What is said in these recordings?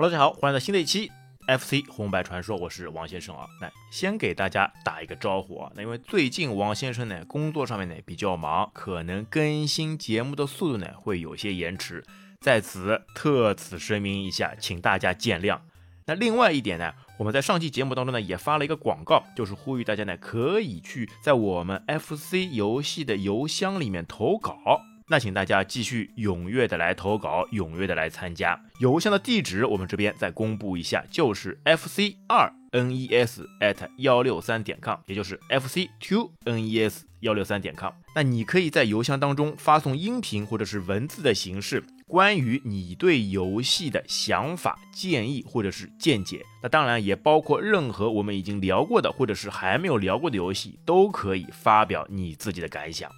Hello，大家好，欢迎来到新的一期 FC 红白传说，我是王先生啊。来先给大家打一个招呼啊，那因为最近王先生呢工作上面呢比较忙，可能更新节目的速度呢会有些延迟，在此特此声明一下，请大家见谅。那另外一点呢，我们在上期节目当中呢也发了一个广告，就是呼吁大家呢可以去在我们 FC 游戏的邮箱里面投稿。那请大家继续踊跃的来投稿，踊跃的来参加。邮箱的地址我们这边再公布一下，就是 FC 二 NES at 幺六三点 com，也就是 FC two NES 幺六三点 com。那你可以在邮箱当中发送音频或者是文字的形式，关于你对游戏的想法、建议或者是见解。那当然也包括任何我们已经聊过的或者是还没有聊过的游戏，都可以发表你自己的感想。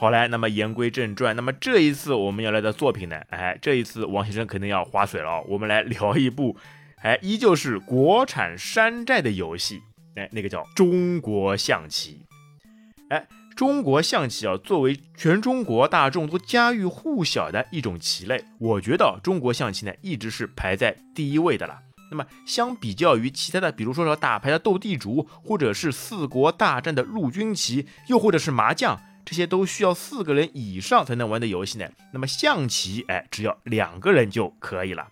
好来，那么言归正传，那么这一次我们要来的作品呢？哎，这一次王先生肯定要划水了，我们来聊一部，哎，依旧是国产山寨的游戏，哎，那个叫中国象棋。哎，中国象棋啊，作为全中国大众都家喻户晓的一种棋类，我觉得中国象棋呢一直是排在第一位的了。那么相比较于其他的，比如说说打牌的斗地主，或者是四国大战的陆军棋，又或者是麻将。这些都需要四个人以上才能玩的游戏呢。那么象棋，哎，只要两个人就可以了，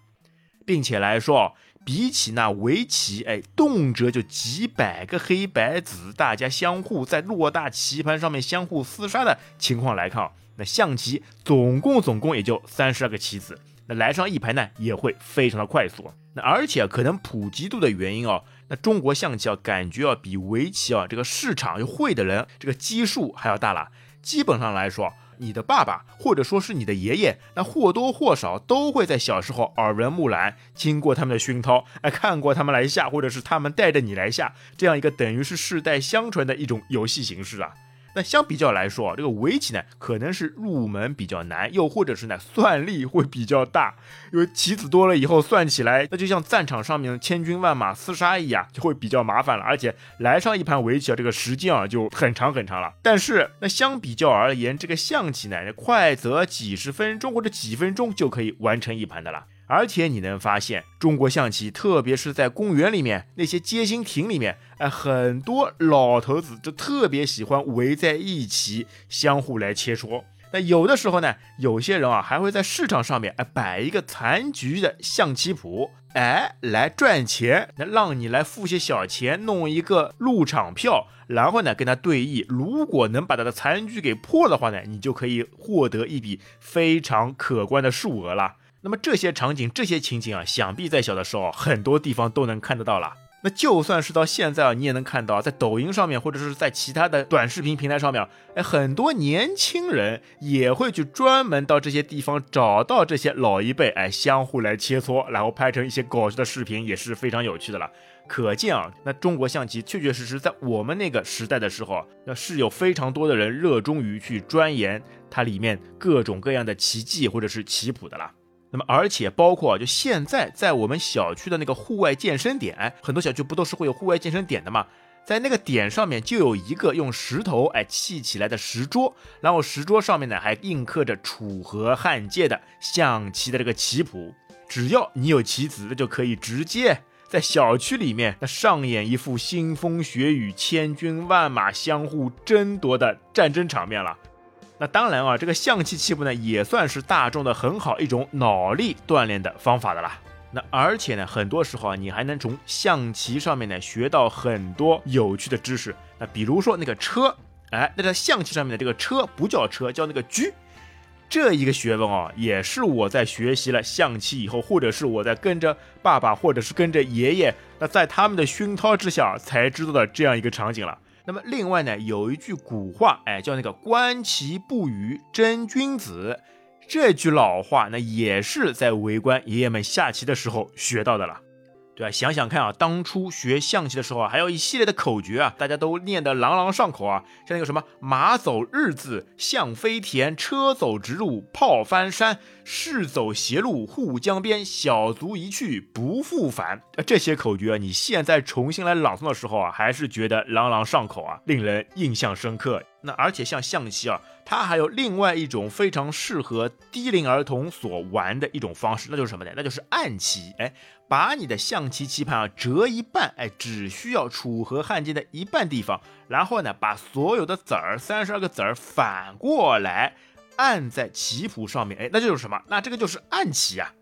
并且来说，比起那围棋，哎，动辄就几百个黑白子，大家相互在偌大棋盘上面相互厮杀的情况来看，那象棋总共总共也就三十二个棋子，那来上一盘呢也会非常的快速。那而且可能普及度的原因哦，那中国象棋啊，感觉要比围棋啊这个市场会的人这个基数还要大了。基本上来说，你的爸爸或者说是你的爷爷，那或多或少都会在小时候耳闻目染，经过他们的熏陶，哎，看过他们来下，或者是他们带着你来下，这样一个等于是世代相传的一种游戏形式啊。那相比较来说啊，这个围棋呢，可能是入门比较难，又或者是呢算力会比较大，因为棋子多了以后算起来，那就像战场上面千军万马厮杀一样，就会比较麻烦了。而且来上一盘围棋啊，这个时间啊就很长很长了。但是那相比较而言，这个象棋呢，快则几十分钟或者几分钟就可以完成一盘的了。而且你能发现，中国象棋，特别是在公园里面那些街心亭里面，哎，很多老头子就特别喜欢围在一起，相互来切磋。那有的时候呢，有些人啊，还会在市场上面哎摆一个残局的象棋谱，哎，来赚钱，那让你来付些小钱，弄一个入场票，然后呢跟他对弈，如果能把他的残局给破的话呢，你就可以获得一笔非常可观的数额了。那么这些场景、这些情景啊，想必在小的时候很多地方都能看得到了。那就算是到现在啊，你也能看到，在抖音上面或者是在其他的短视频平台上面，哎，很多年轻人也会去专门到这些地方找到这些老一辈，哎，相互来切磋，然后拍成一些搞笑的视频，也是非常有趣的了。可见啊，那中国象棋确确实实在我们那个时代的时候，那是有非常多的人热衷于去钻研它里面各种各样的棋技或者是棋谱的啦。那么，而且包括就现在在我们小区的那个户外健身点，很多小区不都是会有户外健身点的吗？在那个点上面就有一个用石头哎砌起来的石桌，然后石桌上面呢还印刻着楚河汉界的象棋的这个棋谱。只要你有棋子，那就可以直接在小区里面那上演一副腥风血雨、千军万马相互争夺的战争场面了。那当然啊，这个象棋棋谱呢，也算是大众的很好一种脑力锻炼的方法的啦。那而且呢，很多时候啊，你还能从象棋上面呢学到很多有趣的知识。那比如说那个车，哎，那在象棋上面的这个车不叫车，叫那个车，这一个学问啊，也是我在学习了象棋以后，或者是我在跟着爸爸，或者是跟着爷爷，那在他们的熏陶之下才知道的这样一个场景了。那么另外呢，有一句古话，哎，叫那个“观棋不语真君子”，这句老话，那也是在围观爷爷们下棋的时候学到的了。对吧？想想看啊，当初学象棋的时候啊，还有一系列的口诀啊，大家都念得朗朗上口啊，像那个什么“马走日字，象飞田，车走直路，炮翻山，士走斜路，护江边，小卒一去不复返”。这些口诀啊，你现在重新来朗诵的时候啊，还是觉得朗朗上口啊，令人印象深刻。那而且像象棋啊，它还有另外一种非常适合低龄儿童所玩的一种方式，那就是什么呢？那就是暗棋。哎，把你的象棋棋盘啊折一半，哎，只需要楚河汉界的一半地方，然后呢，把所有的子儿三十二个子儿反过来按在棋谱上面，哎，那就是什么？那这个就是暗棋啊。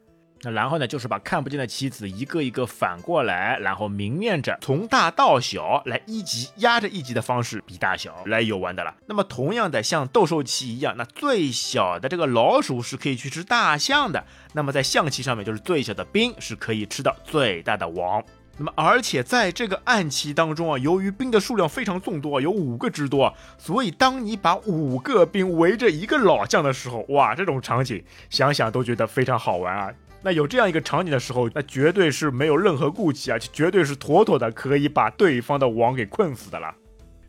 那然后呢，就是把看不见的棋子一个一个反过来，然后明面着从大到小来一级压着一级的方式比大小来游玩的了。那么同样的，像斗兽棋一样，那最小的这个老鼠是可以去吃大象的。那么在象棋上面，就是最小的兵是可以吃到最大的王。那么而且在这个暗棋当中啊，由于兵的数量非常众多，有五个之多，所以当你把五个兵围着一个老将的时候，哇，这种场景想想都觉得非常好玩啊。那有这样一个场景的时候，那绝对是没有任何顾忌啊，绝对是妥妥的可以把对方的王给困死的了。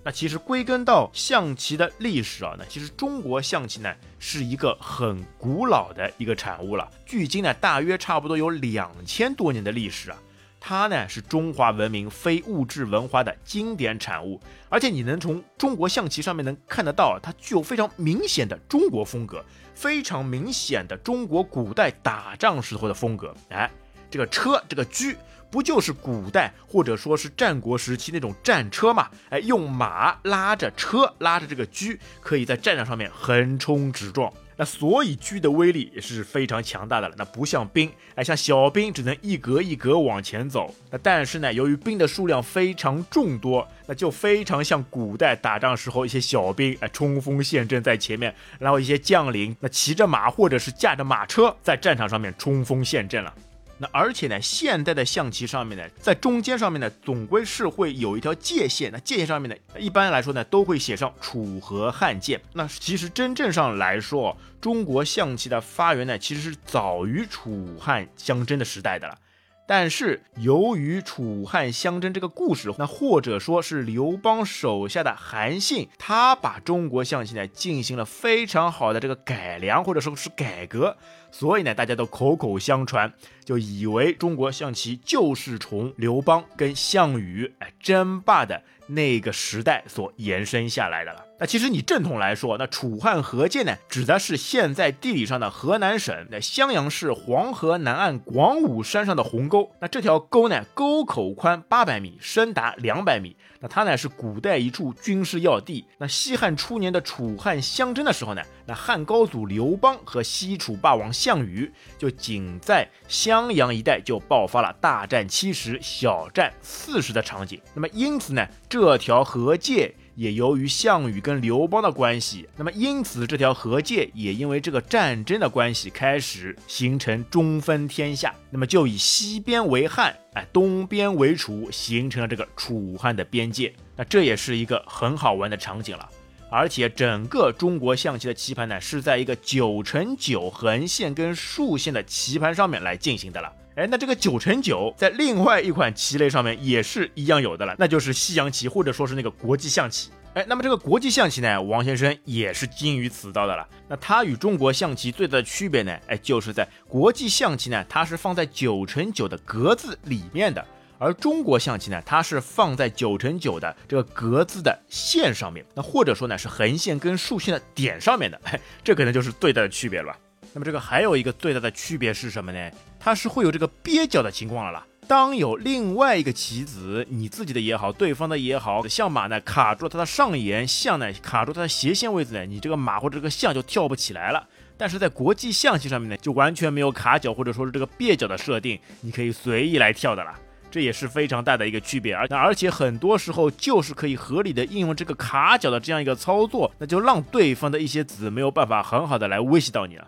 那其实归根到象棋的历史啊，那其实中国象棋呢是一个很古老的一个产物了，距今呢大约差不多有两千多年的历史啊。它呢是中华文明非物质文化的经典产物，而且你能从中国象棋上面能看得到，它具有非常明显的中国风格，非常明显的中国古代打仗时候的风格。哎，这个车，这个车，不就是古代或者说是战国时期那种战车嘛？哎，用马拉着车，拉着这个车，可以在战场上面横冲直撞。那所以车的威力也是非常强大的了。那不像兵，哎，像小兵只能一格一格往前走。那但是呢，由于兵的数量非常众多，那就非常像古代打仗时候一些小兵，哎，冲锋陷阵在前面，然后一些将领那骑着马或者是驾着马车在战场上面冲锋陷阵了。那而且呢，现代的象棋上面呢，在中间上面呢，总归是会有一条界线。那界线上面呢，一般来说呢，都会写上楚河汉界。那其实真正上来说，中国象棋的发源呢，其实是早于楚汉相争的时代的了。但是由于楚汉相争这个故事，那或者说是刘邦手下的韩信，他把中国象棋呢进行了非常好的这个改良或者说是改革，所以呢大家都口口相传，就以为中国象棋就是从刘邦跟项羽哎争霸的。那个时代所延伸下来的了。那其实你正统来说，那楚汉河界呢，指的是现在地理上的河南省的襄阳市黄河南岸广武山上的鸿沟。那这条沟呢，沟口宽八百米，深达两百米。那它呢是古代一处军事要地。那西汉初年的楚汉相争的时候呢，那汉高祖刘邦和西楚霸王项羽就仅在襄阳一带就爆发了大战七十，小战四十的场景。那么因此呢，这条河界。也由于项羽跟刘邦的关系，那么因此这条河界也因为这个战争的关系开始形成中分天下，那么就以西边为汉，哎，东边为楚，形成了这个楚汉的边界。那这也是一个很好玩的场景了。而且整个中国象棋的棋盘呢，是在一个九乘九横线跟竖线的棋盘上面来进行的了。哎，那这个九乘九在另外一款棋类上面也是一样有的了，那就是西洋棋或者说是那个国际象棋。哎，那么这个国际象棋呢，王先生也是精于此道的了。那它与中国象棋最大的区别呢，哎，就是在国际象棋呢，它是放在九乘九的格子里面的，而中国象棋呢，它是放在九乘九的这个格子的线上面，那或者说呢是横线跟竖线的点上面的，这可能就是最大的区别了。那么这个还有一个最大的区别是什么呢？它是会有这个蹩脚的情况了啦。当有另外一个棋子，你自己的也好，对方的也好，象马呢卡住了它的上沿，象呢卡住它的斜线位置呢，你这个马或者这个象就跳不起来了。但是在国际象棋上面呢，就完全没有卡脚或者说是这个蹩脚的设定，你可以随意来跳的啦。这也是非常大的一个区别。而而且很多时候就是可以合理的应用这个卡脚的这样一个操作，那就让对方的一些子没有办法很好的来威胁到你了。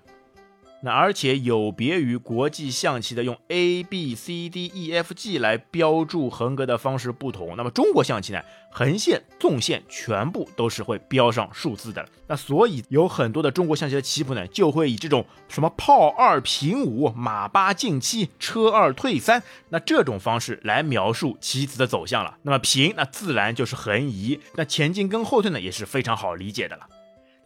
那而且有别于国际象棋的用 A B C D E F G 来标注横格的方式不同，那么中国象棋呢，横线、纵线全部都是会标上数字的。那所以有很多的中国象棋的棋谱呢，就会以这种什么炮二平五、马八进七、车二退三，那这种方式来描述棋子的走向了。那么平，那自然就是横移，那前进跟后退呢，也是非常好理解的了。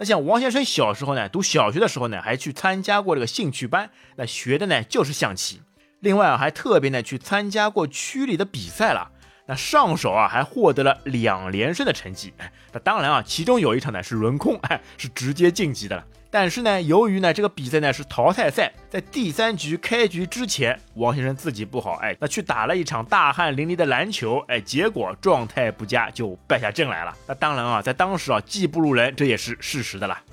那像王先生小时候呢，读小学的时候呢，还去参加过这个兴趣班，那学的呢就是象棋。另外啊，还特别呢去参加过区里的比赛了。那上手啊还获得了两连胜的成绩。那当然啊，其中有一场呢是轮空，哎，是直接晋级的了。但是呢，由于呢这个比赛呢是淘汰赛，在第三局开局之前，王先生自己不好，哎，那去打了一场大汗淋漓的篮球，哎，结果状态不佳，就败下阵来了。那当然啊，在当时啊，技不如人，这也是事实的啦。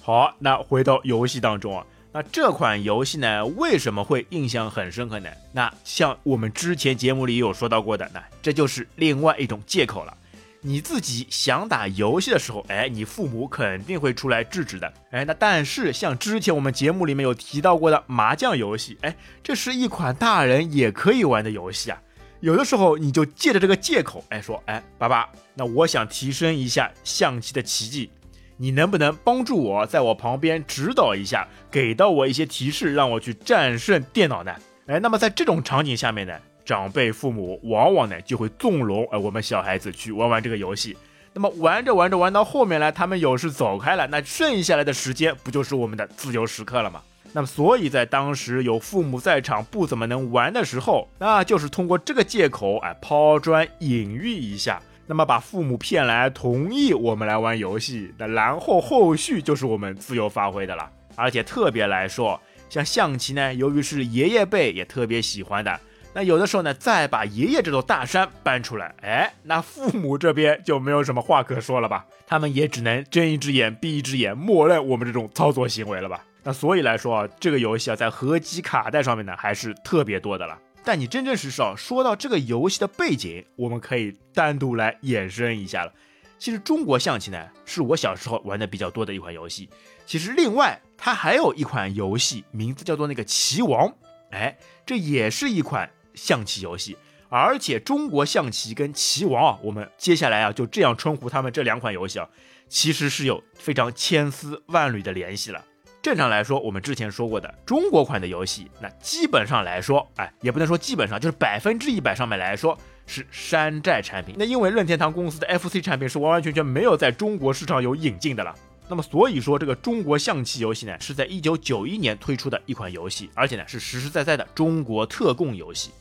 好，那回到游戏当中啊，那这款游戏呢为什么会印象很深刻呢？那像我们之前节目里有说到过的，那这就是另外一种借口了。你自己想打游戏的时候，哎，你父母肯定会出来制止的，哎，那但是像之前我们节目里面有提到过的麻将游戏，哎，这是一款大人也可以玩的游戏啊。有的时候你就借着这个借口，哎，说，哎，爸爸，那我想提升一下象棋的奇迹，你能不能帮助我在我旁边指导一下，给到我一些提示，让我去战胜电脑呢？哎，那么在这种场景下面呢？长辈父母往往呢就会纵容呃我们小孩子去玩玩这个游戏，那么玩着玩着玩到后面来，他们有事走开了，那剩下来的时间不就是我们的自由时刻了吗？那么所以在当时有父母在场不怎么能玩的时候，那就是通过这个借口哎抛砖引玉一下，那么把父母骗来同意我们来玩游戏，那然后后续就是我们自由发挥的了。而且特别来说，像象棋呢，由于是爷爷辈也特别喜欢的。那有的时候呢，再把爷爷这座大山搬出来，哎，那父母这边就没有什么话可说了吧？他们也只能睁一只眼闭一只眼，默认我们这种操作行为了吧？那所以来说啊，这个游戏啊，在合集卡带上面呢，还是特别多的了。但你真真实实啊，说到这个游戏的背景，我们可以单独来衍生一下了。其实中国象棋呢，是我小时候玩的比较多的一款游戏。其实另外它还有一款游戏，名字叫做那个棋王，哎，这也是一款。象棋游戏，而且中国象棋跟棋王啊，我们接下来啊就这样称呼他们这两款游戏啊，其实是有非常千丝万缕的联系了。正常来说，我们之前说过的中国款的游戏，那基本上来说，哎，也不能说基本上，就是百分之一百上面来说是山寨产品。那因为任天堂公司的 FC 产品是完完全全没有在中国市场有引进的了。那么所以说，这个中国象棋游戏呢，是在一九九一年推出的一款游戏，而且呢是实实在在的中国特供游戏。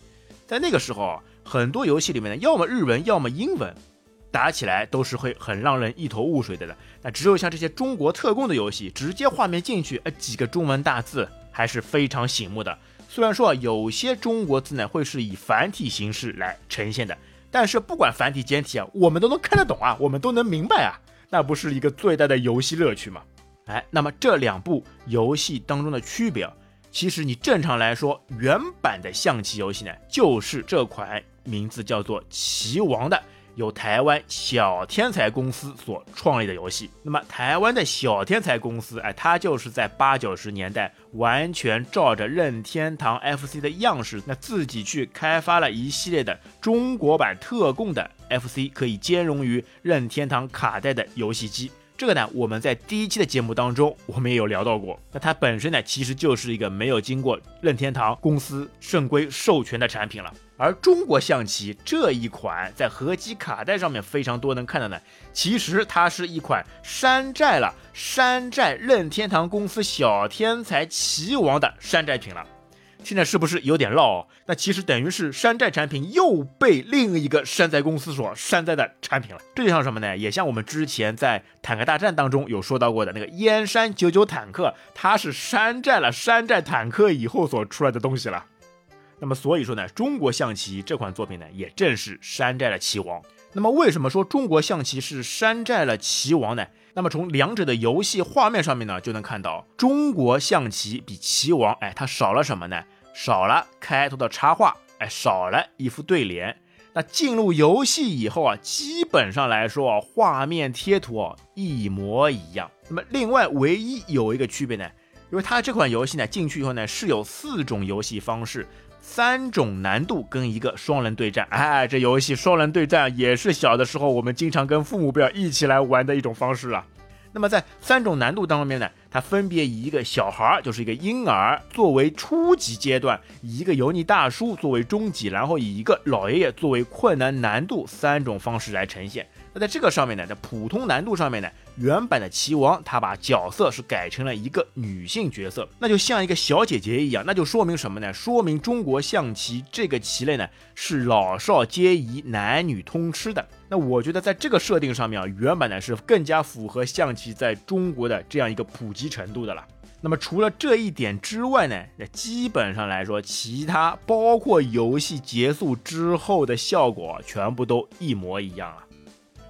在那个时候啊，很多游戏里面呢，要么日文，要么英文，打起来都是会很让人一头雾水的了。那只有像这些中国特供的游戏，直接画面进去，呃，几个中文大字还是非常醒目的。虽然说，有些中国字呢会是以繁体形式来呈现的，但是不管繁体简体啊，我们都能看得懂啊，我们都能明白啊，那不是一个最大的游戏乐趣吗？哎，那么这两部游戏当中的区别啊。其实你正常来说，原版的象棋游戏呢，就是这款名字叫做《棋王》的，由台湾小天才公司所创立的游戏。那么台湾的小天才公司，哎，它就是在八九十年代完全照着任天堂 FC 的样式，那自己去开发了一系列的中国版特供的 FC，可以兼容于任天堂卡带的游戏机。这个呢，我们在第一期的节目当中，我们也有聊到过。那它本身呢，其实就是一个没有经过任天堂公司正规授权的产品了。而中国象棋这一款在合集卡带上面非常多能看到的，其实它是一款山寨了山寨任天堂公司小天才棋王的山寨品了。现在是不是有点绕？那其实等于是山寨产品又被另一个山寨公司所山寨的产品了。这就像什么呢？也像我们之前在坦克大战当中有说到过的那个燕山九九坦克，它是山寨了山寨坦克以后所出来的东西了。那么所以说呢，中国象棋这款作品呢，也正是山寨了棋王。那么为什么说中国象棋是山寨了棋王呢？那么从两者的游戏画面上面呢，就能看到中国象棋比棋王，哎，它少了什么呢？少了开头的插画，哎，少了一副对联。那进入游戏以后啊，基本上来说啊，画面贴图啊一模一样。那么另外唯一有一个区别呢，因为它这款游戏呢进去以后呢是有四种游戏方式，三种难度跟一个双人对战。哎，这游戏双人对战也是小的时候我们经常跟父母辈一起来玩的一种方式啊。那么在三种难度当中呢，它分别以一个小孩儿，就是一个婴儿作为初级阶段，以一个油腻大叔作为中级，然后以一个老爷爷作为困难难度三种方式来呈现。那在这个上面呢，在普通难度上面呢，原版的棋王，他把角色是改成了一个女性角色，那就像一个小姐姐一样，那就说明什么呢？说明中国象棋这个棋类呢是老少皆宜、男女通吃的。那我觉得在这个设定上面啊，原版呢是更加符合象棋在中国的这样一个普及程度的了。那么除了这一点之外呢，那基本上来说，其他包括游戏结束之后的效果，全部都一模一样了。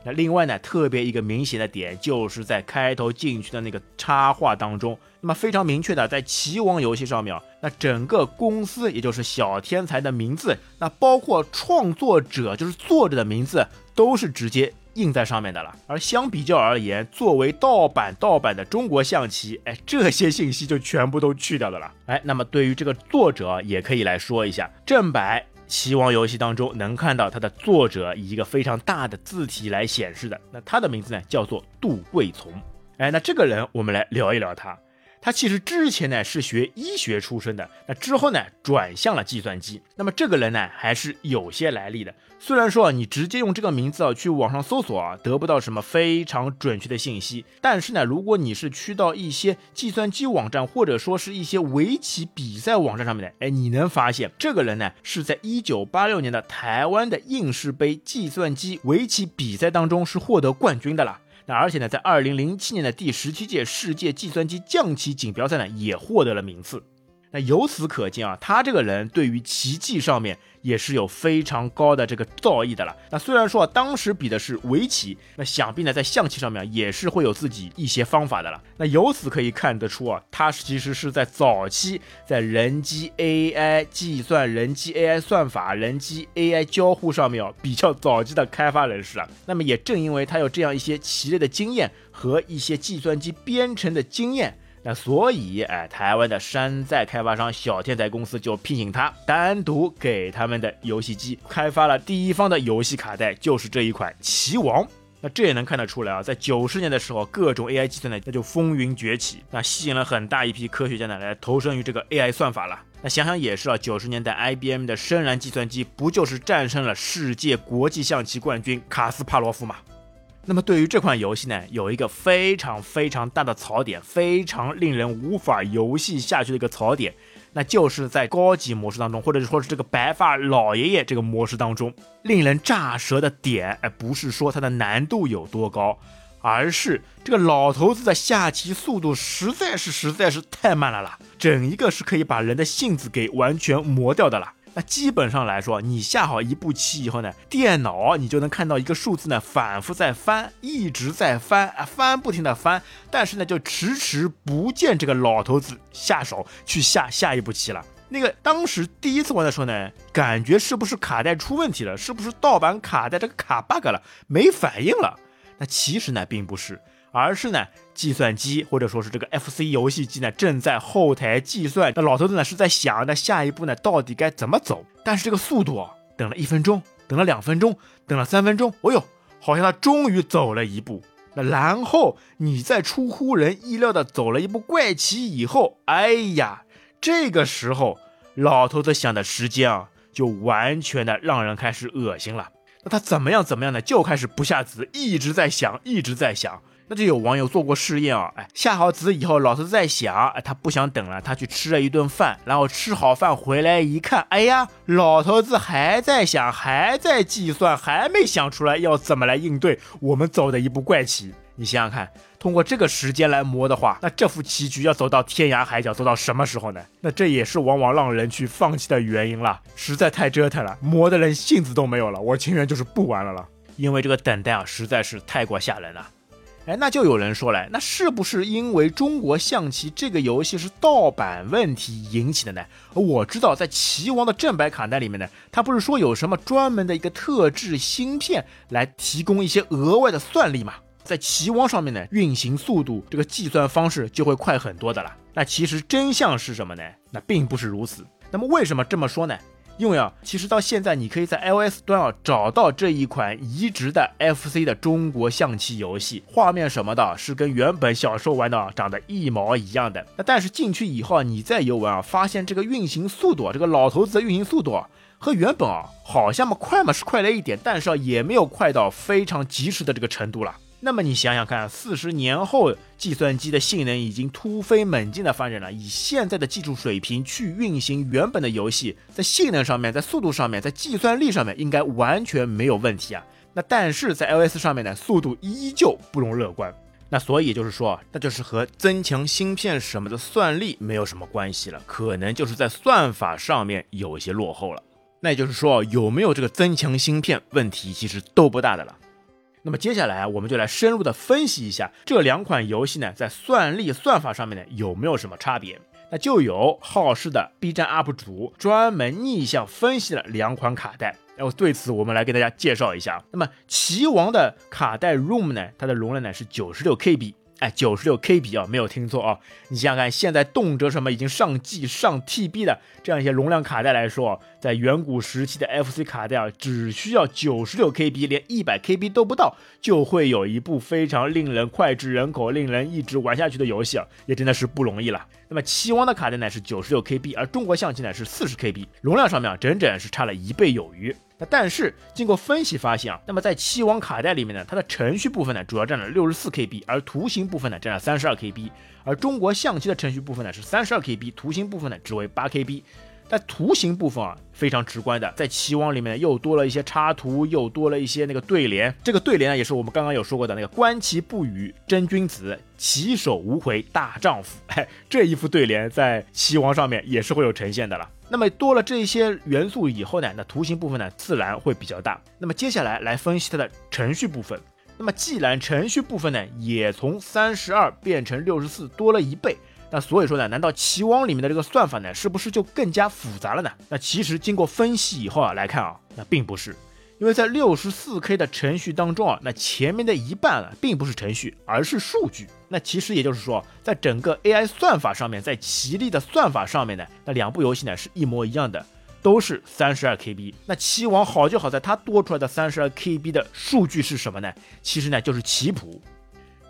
那另外呢，特别一个明显的点，就是在开头进去的那个插画当中，那么非常明确的，在棋王游戏上面，那整个公司也就是小天才的名字，那包括创作者就是作者的名字，都是直接。印在上面的了，而相比较而言，作为盗版盗版的中国象棋，哎，这些信息就全部都去掉的了。哎，那么对于这个作者，也可以来说一下，正版棋王游戏当中能看到它的作者以一个非常大的字体来显示的，那他的名字呢叫做杜桂丛。哎，那这个人我们来聊一聊他。他其实之前呢是学医学出身的，那之后呢转向了计算机。那么这个人呢还是有些来历的。虽然说啊你直接用这个名字啊去网上搜索啊得不到什么非常准确的信息，但是呢如果你是去到一些计算机网站或者说是一些围棋比赛网站上面的，哎你能发现这个人呢是在一九八六年的台湾的应试杯计算机围棋比赛当中是获得冠军的了。而且呢，在二零零七年的第十七届世界计算机象棋锦标赛呢，也获得了名次。那由此可见啊，他这个人对于棋技上面。也是有非常高的这个造诣的了。那虽然说当时比的是围棋，那想必呢在象棋上面也是会有自己一些方法的了。那由此可以看得出啊，他其实是在早期在人机 AI 计算、人机 AI 算法、人机 AI 交互上面啊比较早期的开发人士啊。那么也正因为他有这样一些棋类的经验和一些计算机编程的经验。那所以，哎，台湾的山寨开发商小天才公司就聘请他，单独给他们的游戏机开发了第一方的游戏卡带，就是这一款《棋王》。那这也能看得出来啊，在九十年的时候，各种 AI 计算呢，那就风云崛起，那吸引了很大一批科学家呢来投身于这个 AI 算法了。那想想也是啊，九十年代 IBM 的深蓝计算机不就是战胜了世界国际象棋冠军卡斯帕罗夫吗？那么对于这款游戏呢，有一个非常非常大的槽点，非常令人无法游戏下去的一个槽点，那就是在高级模式当中，或者说是这个白发老爷爷这个模式当中，令人炸舌的点，哎，不是说它的难度有多高，而是这个老头子的下棋速度实在是实在是太慢了啦，整一个是可以把人的性子给完全磨掉的啦。那基本上来说，你下好一步棋以后呢，电脑你就能看到一个数字呢，反复在翻，一直在翻啊，翻不停的翻，但是呢，就迟迟不见这个老头子下手去下下一步棋了。那个当时第一次玩的时候呢，感觉是不是卡带出问题了？是不是盗版卡带这个卡 bug 了？没反应了？那其实呢，并不是。而是呢，计算机或者说是这个 FC 游戏机呢，正在后台计算。那老头子呢是在想，那下一步呢到底该怎么走？但是这个速度，等了一分钟，等了两分钟，等了三分钟，哦呦，好像他终于走了一步。那然后你在出乎人意料的走了一步怪棋以后，哎呀，这个时候老头子想的时间啊，就完全的让人开始恶心了。那他怎么样怎么样呢？就开始不下子，一直在想，一直在想。那就有网友做过试验啊，哎，下好子以后，老头在想，哎，他不想等了，他去吃了一顿饭，然后吃好饭回来一看，哎呀，老头子还在想，还在计算，还没想出来要怎么来应对我们走的一步怪棋。你想想看，通过这个时间来磨的话，那这副棋局要走到天涯海角，走到什么时候呢？那这也是往往让人去放弃的原因了，实在太折腾了，磨的人性子都没有了，我情愿就是不玩了了，因为这个等待啊，实在是太过吓人了。哎，那就有人说了，那是不是因为中国象棋这个游戏是盗版问题引起的呢？我知道在棋王的正版卡带里面呢，它不是说有什么专门的一个特制芯片来提供一些额外的算力嘛？在棋王上面呢，运行速度这个计算方式就会快很多的了。那其实真相是什么呢？那并不是如此。那么为什么这么说呢？因为啊，其实到现在，你可以在 iOS 端啊找到这一款移植的 FC 的中国象棋游戏，画面什么的是跟原本小时候玩的长得一毛一样的。那但是进去以后啊，你再游玩啊，发现这个运行速度，这个老头子的运行速度啊，和原本啊好像嘛快嘛是快了一点，但是啊也没有快到非常及时的这个程度了。那么你想想看，四十年后，计算机的性能已经突飞猛进的发展了。以现在的技术水平去运行原本的游戏，在性能上面，在速度上面，在计算力上面，应该完全没有问题啊。那但是在 iOS 上面呢，速度依旧不容乐观。那所以就是说，那就是和增强芯片什么的算力没有什么关系了，可能就是在算法上面有一些落后了。那也就是说，有没有这个增强芯片，问题其实都不大的了。那么接下来，我们就来深入的分析一下这两款游戏呢，在算力算法上面呢有没有什么差别？那就有好事的 B 站 UP 主专门逆向分析了两款卡带，然后对此我们来给大家介绍一下。那么棋王的卡带 ROM 呢，它的容量呢是九十六 KB。哎，九十六 KB 啊，没有听错啊！你想想看，现在动辄什么已经上 G、上 TB 的这样一些容量卡带来说，在远古时期的 FC 卡带啊，只需要九十六 KB，连一百 KB 都不到，就会有一部非常令人脍炙人口、令人一直玩下去的游戏啊，也真的是不容易了。那么棋王的卡带呢是九十六 KB，而中国象棋呢是四十 KB，容量上面啊，整整是差了一倍有余。那但是经过分析发现啊，那么在七王卡带里面呢，它的程序部分呢主要占了六十四 KB，而图形部分呢占了三十二 KB，而中国象棋的程序部分呢是三十二 KB，图形部分呢只为八 KB。在图形部分啊，非常直观的，在棋王里面又多了一些插图，又多了一些那个对联。这个对联呢，也是我们刚刚有说过的那个“观棋不语真君子，棋手无悔大丈夫”。哎，这一副对联在棋王上面也是会有呈现的了。那么多了这些元素以后呢，那图形部分呢自然会比较大。那么接下来来分析它的程序部分。那么既然程序部分呢也从三十二变成六十四，多了一倍。那所以说呢，难道棋王里面的这个算法呢，是不是就更加复杂了呢？那其实经过分析以后啊来看啊，那并不是，因为在六十四 K 的程序当中啊，那前面的一半啊，并不是程序，而是数据。那其实也就是说，在整个 AI 算法上面，在棋力的算法上面呢，那两部游戏呢是一模一样的，都是三十二 KB。那棋王好就好在它多出来的三十二 KB 的数据是什么呢？其实呢就是棋谱，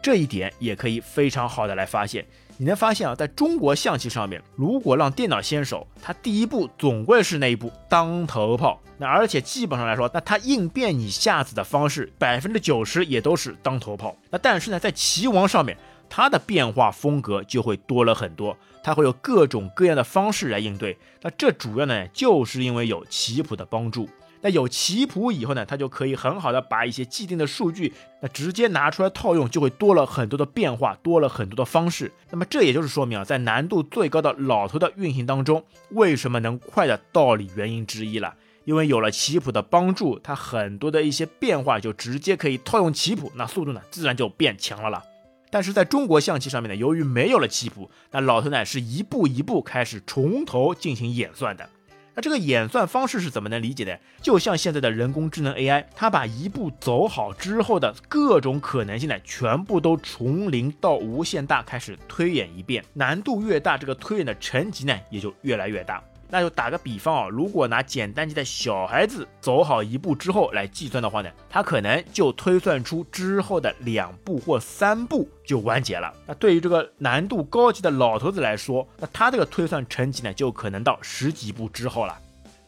这一点也可以非常好的来发现。你能发现啊，在中国象棋上面，如果让电脑先手，它第一步总归是那一步当头炮。那而且基本上来说，那它应变你下子的方式，百分之九十也都是当头炮。那但是呢，在棋王上面，它的变化风格就会多了很多，它会有各种各样的方式来应对。那这主要呢，就是因为有棋谱的帮助。那有棋谱以后呢，它就可以很好的把一些既定的数据，那直接拿出来套用，就会多了很多的变化，多了很多的方式。那么这也就是说明啊，在难度最高的老头的运行当中，为什么能快的道理原因之一了。因为有了棋谱的帮助，它很多的一些变化就直接可以套用棋谱，那速度呢自然就变强了了。但是在中国象棋上面呢，由于没有了棋谱，那老头呢是一步一步开始从头进行演算的。那这个演算方式是怎么能理解的？就像现在的人工智能 AI，它把一步走好之后的各种可能性呢，全部都从零到无限大开始推演一遍，难度越大，这个推演的层级呢也就越来越大。那就打个比方啊，如果拿简单级的小孩子走好一步之后来计算的话呢，他可能就推算出之后的两步或三步就完结了。那对于这个难度高级的老头子来说，那他这个推算成绩呢，就可能到十几步之后了。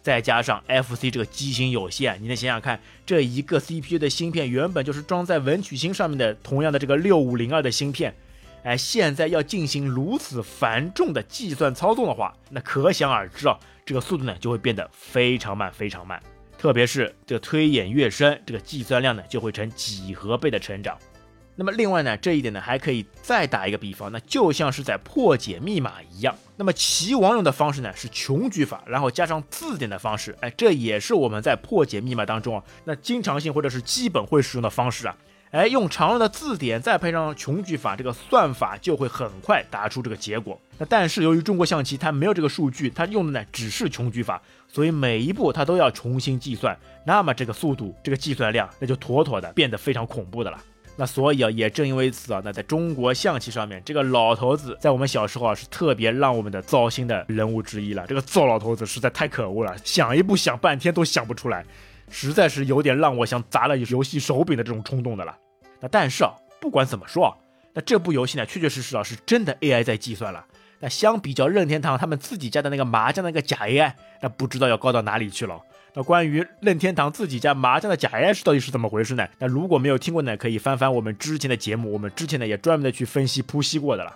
再加上 FC 这个机型有限，你能想想看，这一个 CPU 的芯片原本就是装在文曲星上面的同样的这个六五零二的芯片。哎，现在要进行如此繁重的计算操作的话，那可想而知啊，这个速度呢就会变得非常慢，非常慢。特别是这个推演越深，这个计算量呢就会成几何倍的成长。那么另外呢，这一点呢还可以再打一个比方，那就像是在破解密码一样。那么棋王用的方式呢是穷举法，然后加上字典的方式。哎，这也是我们在破解密码当中啊，那经常性或者是基本会使用的方式啊。哎，用常用的字典再配上穷举法，这个算法就会很快答出这个结果。那但是由于中国象棋它没有这个数据，它用的呢只是穷举法，所以每一步它都要重新计算。那么这个速度，这个计算量，那就妥妥的变得非常恐怖的了。那所以啊，也正因为此啊，那在中国象棋上面，这个老头子在我们小时候啊是特别让我们的糟心的人物之一了。这个糟老头子实在太可恶了，想一步想半天都想不出来，实在是有点让我想砸了游戏手柄的这种冲动的了。那但是啊，不管怎么说啊，那这部游戏呢，确确实实啊，是真的 AI 在计算了。那相比较任天堂他们自己家的那个麻将那个假 AI，那不知道要高到哪里去了。那关于任天堂自己家麻将的假 AI 是到底是怎么回事呢？那如果没有听过呢，可以翻翻我们之前的节目，我们之前呢也专门的去分析剖析过的了。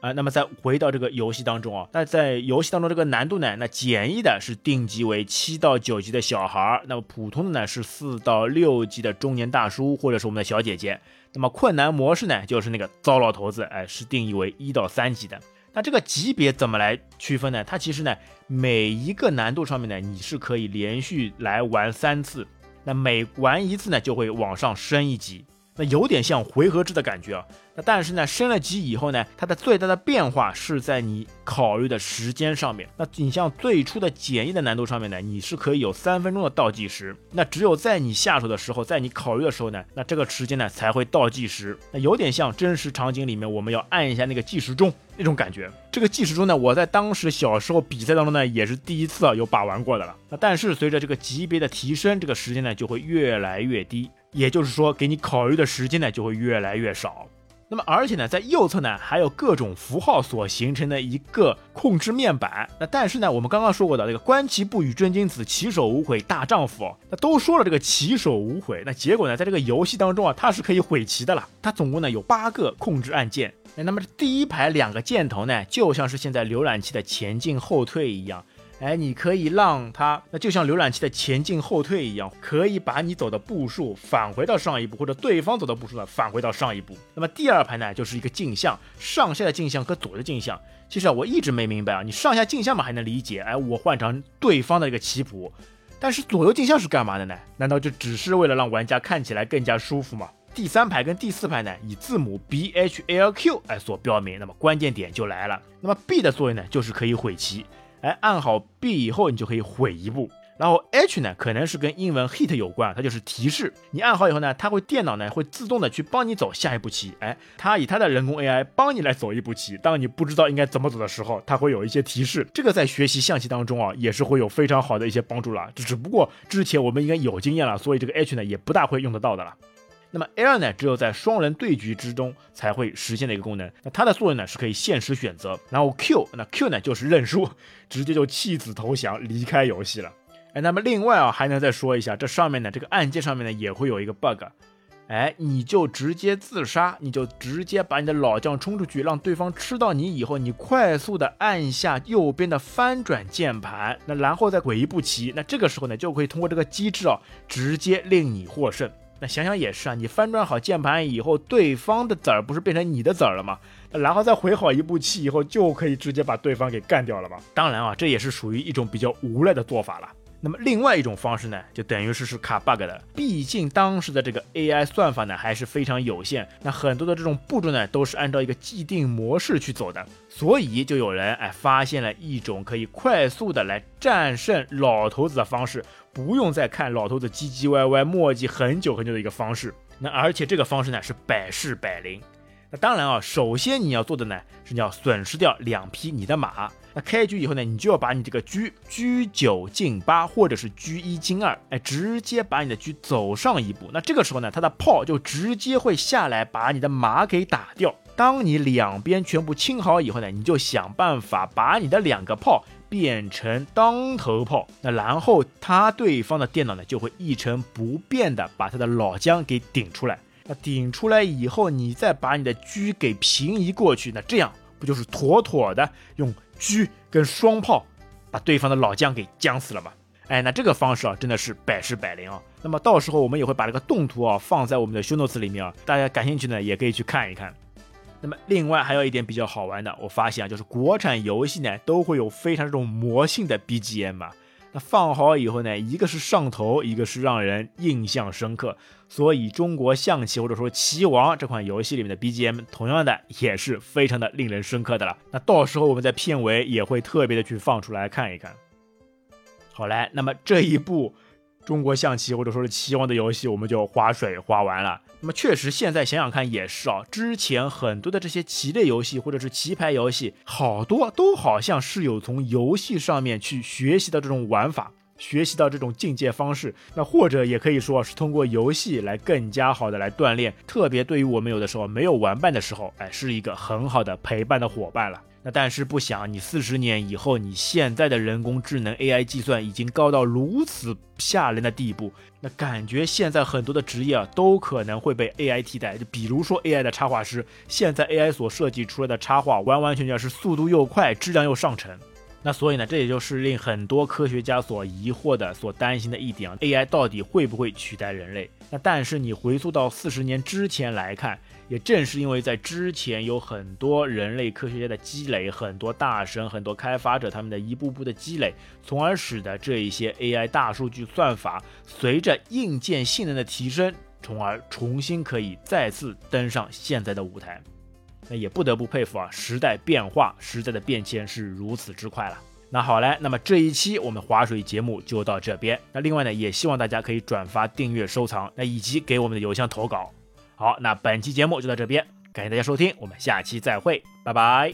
啊，那么再回到这个游戏当中啊，那在游戏当中这个难度呢，那简易的是定级为七到九级的小孩儿，那么普通的呢是四到六级的中年大叔或者是我们的小姐姐，那么困难模式呢就是那个糟老头子，哎，是定义为一到三级的。那这个级别怎么来区分呢？它其实呢每一个难度上面呢你是可以连续来玩三次，那每玩一次呢就会往上升一级。那有点像回合制的感觉啊，那但是呢，升了级以后呢，它的最大的变化是在你考虑的时间上面。那你像最初的简易的难度上面呢，你是可以有三分钟的倒计时。那只有在你下手的时候，在你考虑的时候呢，那这个时间呢才会倒计时。那有点像真实场景里面我们要按一下那个计时钟那种感觉。这个计时钟呢，我在当时小时候比赛当中呢，也是第一次啊有把玩过的了。那但是随着这个级别的提升，这个时间呢就会越来越低。也就是说，给你考虑的时间呢就会越来越少。那么，而且呢，在右侧呢还有各种符号所形成的一个控制面板。那但是呢，我们刚刚说过的这个观其不语真君子，其手无悔大丈夫，那都说了这个其手无悔。那结果呢，在这个游戏当中啊，它是可以毁棋的了。它总共呢有八个控制按键。那么这第一排两个箭头呢，就像是现在浏览器的前进后退一样。哎，你可以让它，那就像浏览器的前进后退一样，可以把你走的步数返回到上一步，或者对方走的步数呢返回到上一步。那么第二排呢，就是一个镜像，上下的镜像和左的镜像。其实啊，我一直没明白啊，你上下镜像嘛还能理解，哎，我换成对方的一个棋谱，但是左右镜像是干嘛的呢？难道就只是为了让玩家看起来更加舒服吗？第三排跟第四排呢，以字母 B H L Q 哎所标明。那么关键点就来了，那么 B 的作用呢，就是可以毁棋。哎，按好 B 以后，你就可以毁一步。然后 H 呢，可能是跟英文 hit 有关，它就是提示。你按好以后呢，它会电脑呢会自动的去帮你走下一步棋。哎，它以它的人工 AI 帮你来走一步棋。当你不知道应该怎么走的时候，它会有一些提示。这个在学习象棋当中啊，也是会有非常好的一些帮助了。只不过之前我们应该有经验了，所以这个 H 呢也不大会用得到的了。那么 L 呢，只有在双人对局之中才会实现的一个功能。那它的作用呢，是可以限时选择。然后 Q，那 Q 呢就是认输，直接就弃子投降，离开游戏了。哎，那么另外啊，还能再说一下，这上面呢，这个按键上面呢也会有一个 bug。哎，你就直接自杀，你就直接把你的老将冲出去，让对方吃到你以后，你快速的按下右边的翻转键盘，那然后再鬼一步棋，那这个时候呢，就可以通过这个机制啊，直接令你获胜。那想想也是啊，你翻转好键盘以后，对方的子儿不是变成你的子儿了吗？然后再回好一步棋以后，就可以直接把对方给干掉了吗？当然啊，这也是属于一种比较无赖的做法了。那么另外一种方式呢，就等于是是卡 bug 的。毕竟当时的这个 AI 算法呢还是非常有限，那很多的这种步骤呢都是按照一个既定模式去走的，所以就有人哎发现了一种可以快速的来战胜老头子的方式，不用再看老头子唧唧歪歪磨叽很久很久的一个方式。那而且这个方式呢是百试百灵。那当然啊，首先你要做的呢是你要损失掉两匹你的马。那开局以后呢，你就要把你这个车车九进八，或者是车一进二，哎，直接把你的车走上一步。那这个时候呢，它的炮就直接会下来把你的马给打掉。当你两边全部清好以后呢，你就想办法把你的两个炮变成当头炮。那然后他对方的电脑呢就会一成不变的把他的老将给顶出来。那顶出来以后，你再把你的车给平移过去，那这样不就是妥妥的用？车跟双炮把对方的老将给将死了吗？哎，那这个方式啊，真的是百试百灵啊。那么到时候我们也会把这个动图啊放在我们的 show notes 里面啊，大家感兴趣呢也可以去看一看。那么另外还有一点比较好玩的，我发现啊，就是国产游戏呢都会有非常这种魔性的 BGM 啊。那放好以后呢，一个是上头，一个是让人印象深刻。所以中国象棋或者说棋王这款游戏里面的 BGM，同样的也是非常的令人深刻的了。那到时候我们在片尾也会特别的去放出来看一看。好嘞，那么这一部。中国象棋或者说是棋王的游戏，我们就划水划完了。那么确实，现在想想看也是啊，之前很多的这些棋类游戏或者是棋牌游戏，好多都好像是有从游戏上面去学习到这种玩法，学习到这种境界方式。那或者也可以说是通过游戏来更加好的来锻炼。特别对于我们有的时候没有玩伴的时候，哎，是一个很好的陪伴的伙伴了。那但是不想，你四十年以后，你现在的人工智能 AI 计算已经高到如此吓人的地步，那感觉现在很多的职业啊都可能会被 AI 替代。就比如说 AI 的插画师，现在 AI 所设计出来的插画完完全全是速度又快，质量又上乘。那所以呢，这也就是令很多科学家所疑惑的、所担心的一点：AI 到底会不会取代人类？那但是你回溯到四十年之前来看。也正是因为在之前有很多人类科学家的积累，很多大神、很多开发者他们的一步步的积累，从而使得这一些 AI 大数据算法随着硬件性能的提升，从而重新可以再次登上现在的舞台。那也不得不佩服啊，时代变化、时代的变迁是如此之快了。那好嘞，那么这一期我们划水节目就到这边。那另外呢，也希望大家可以转发、订阅、收藏，那以及给我们的邮箱投稿。好，那本期节目就到这边，感谢大家收听，我们下期再会，拜拜。